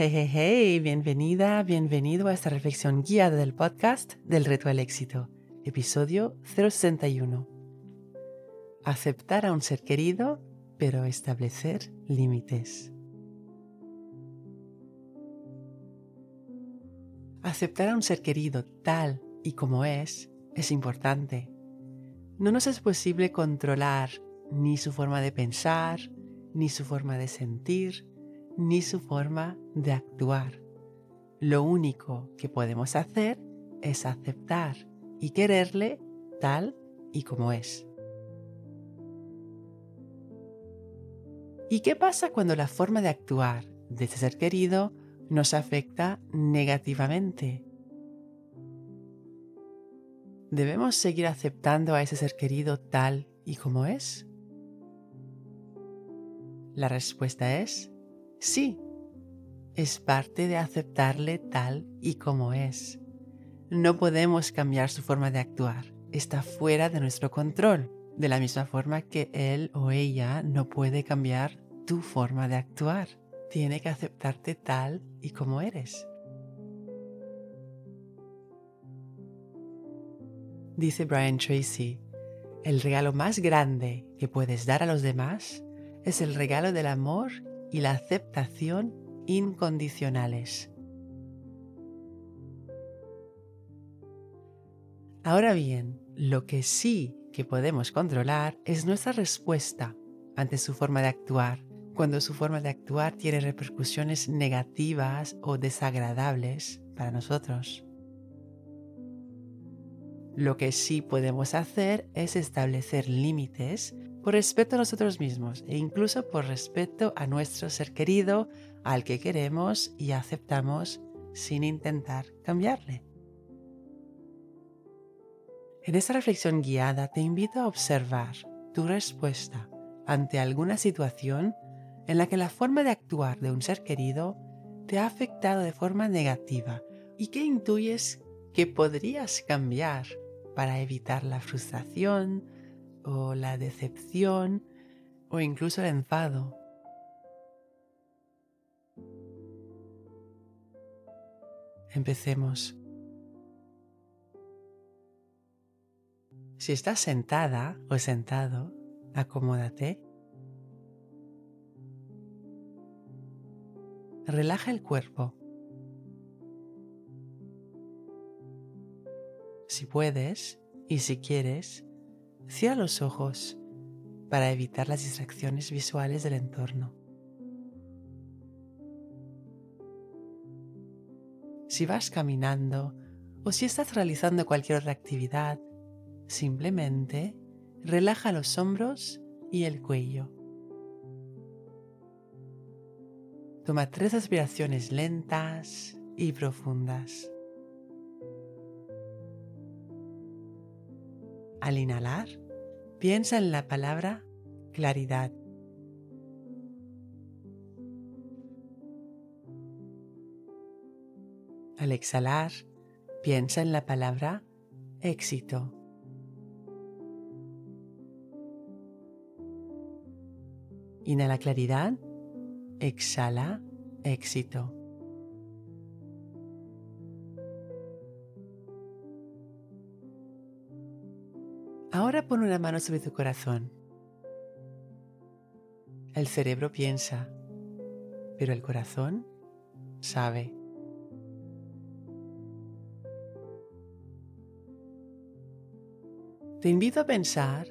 Hey, hey, hey, bienvenida, bienvenido a esta reflexión guiada del podcast del reto al éxito, episodio 061. Aceptar a un ser querido, pero establecer límites. Aceptar a un ser querido tal y como es es importante. No nos es posible controlar ni su forma de pensar, ni su forma de sentir, ni su forma de actuar. Lo único que podemos hacer es aceptar y quererle tal y como es. ¿Y qué pasa cuando la forma de actuar de ese ser querido nos afecta negativamente? ¿Debemos seguir aceptando a ese ser querido tal y como es? La respuesta es Sí, es parte de aceptarle tal y como es. No podemos cambiar su forma de actuar. Está fuera de nuestro control, de la misma forma que él o ella no puede cambiar tu forma de actuar. Tiene que aceptarte tal y como eres. Dice Brian Tracy, el regalo más grande que puedes dar a los demás es el regalo del amor y la aceptación incondicionales. Ahora bien, lo que sí que podemos controlar es nuestra respuesta ante su forma de actuar, cuando su forma de actuar tiene repercusiones negativas o desagradables para nosotros. Lo que sí podemos hacer es establecer límites por respeto a nosotros mismos e incluso por respeto a nuestro ser querido, al que queremos y aceptamos sin intentar cambiarle. En esta reflexión guiada te invito a observar tu respuesta ante alguna situación en la que la forma de actuar de un ser querido te ha afectado de forma negativa y que intuyes que podrías cambiar para evitar la frustración, o la decepción o incluso el enfado. Empecemos. Si estás sentada o sentado, acomódate. Relaja el cuerpo. Si puedes y si quieres, Cierra los ojos para evitar las distracciones visuales del entorno. Si vas caminando o si estás realizando cualquier otra actividad, simplemente relaja los hombros y el cuello. Toma tres aspiraciones lentas y profundas. Al inhalar, piensa en la palabra claridad. Al exhalar, piensa en la palabra éxito. Inhala claridad, exhala éxito. Ahora pon una mano sobre tu corazón. El cerebro piensa, pero el corazón sabe. Te invito a pensar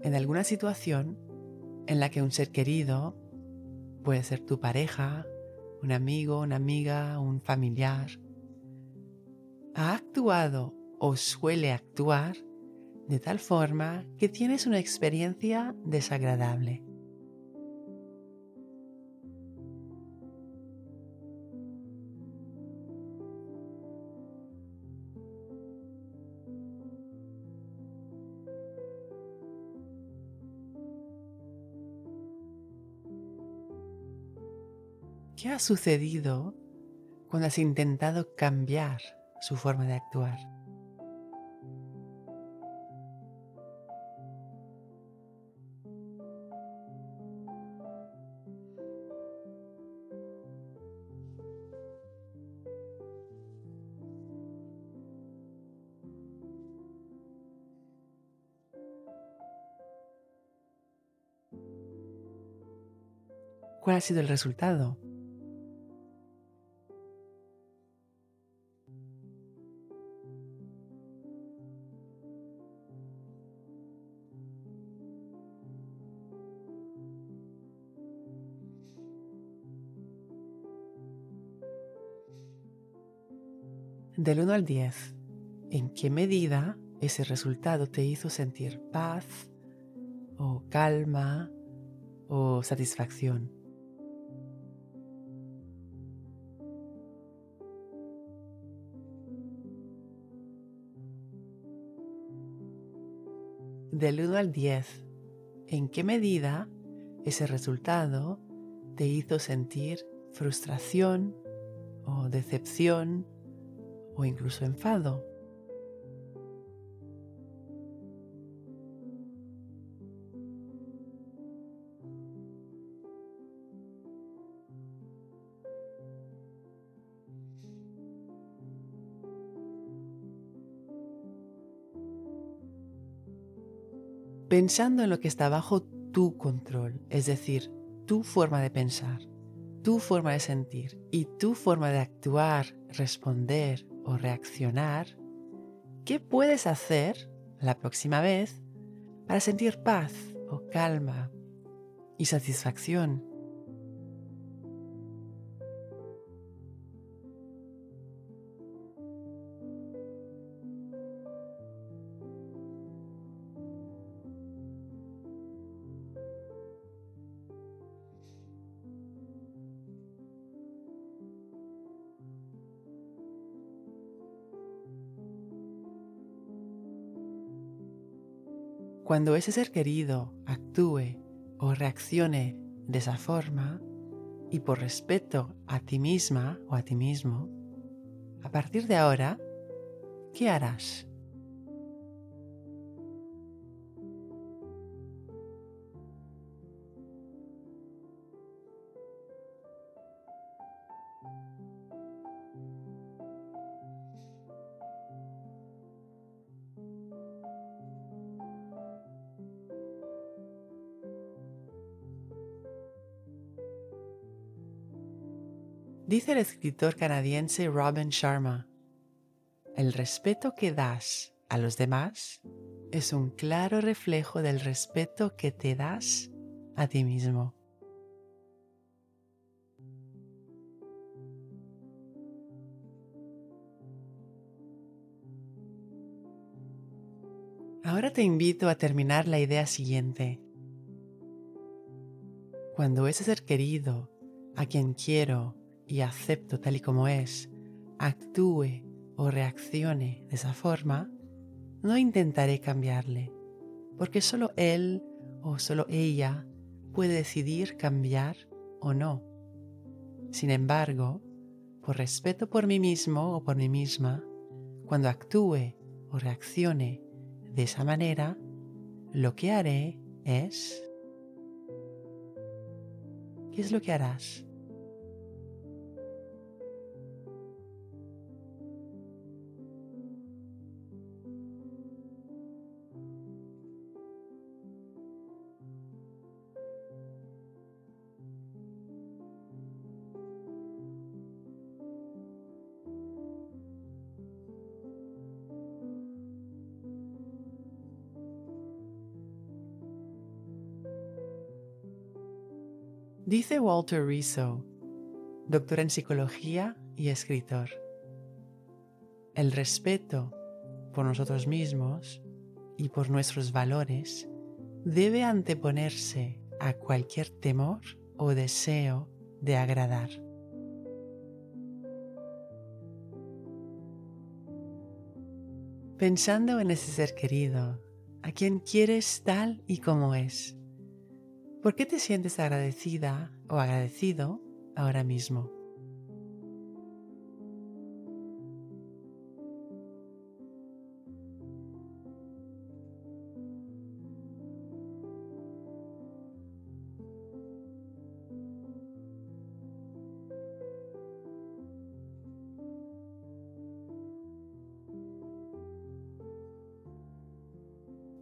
en alguna situación en la que un ser querido, puede ser tu pareja, un amigo, una amiga, un familiar, ha actuado o suele actuar de tal forma que tienes una experiencia desagradable. ¿Qué ha sucedido cuando has intentado cambiar su forma de actuar? ¿Cuál ha sido el resultado? Del 1 al 10, ¿en qué medida ese resultado te hizo sentir paz o calma o satisfacción? Del 1 al 10, ¿en qué medida ese resultado te hizo sentir frustración o decepción o incluso enfado. Pensando en lo que está bajo tu control, es decir, tu forma de pensar, tu forma de sentir y tu forma de actuar, responder o reaccionar, ¿qué puedes hacer la próxima vez para sentir paz o calma y satisfacción? Cuando ese ser querido actúe o reaccione de esa forma y por respeto a ti misma o a ti mismo, a partir de ahora, ¿qué harás? Dice el escritor canadiense Robin Sharma, el respeto que das a los demás es un claro reflejo del respeto que te das a ti mismo. Ahora te invito a terminar la idea siguiente. Cuando ese ser querido, a quien quiero y acepto tal y como es, actúe o reaccione de esa forma, no intentaré cambiarle, porque solo él o solo ella puede decidir cambiar o no. Sin embargo, por respeto por mí mismo o por mí misma, cuando actúe o reaccione de esa manera, lo que haré es... ¿Qué es lo que harás? Dice Walter Rizzo, doctor en psicología y escritor, el respeto por nosotros mismos y por nuestros valores debe anteponerse a cualquier temor o deseo de agradar. Pensando en ese ser querido, a quien quieres tal y como es, ¿Por qué te sientes agradecida o agradecido ahora mismo?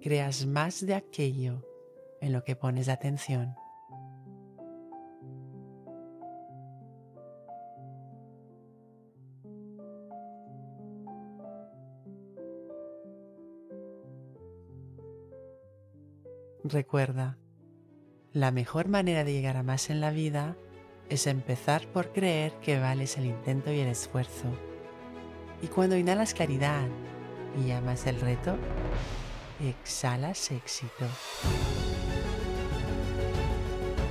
creas más de aquello en lo que pones atención. Recuerda, la mejor manera de llegar a más en la vida es empezar por creer que vales el intento y el esfuerzo. Y cuando inhalas claridad y llamas el reto, exhalas éxito.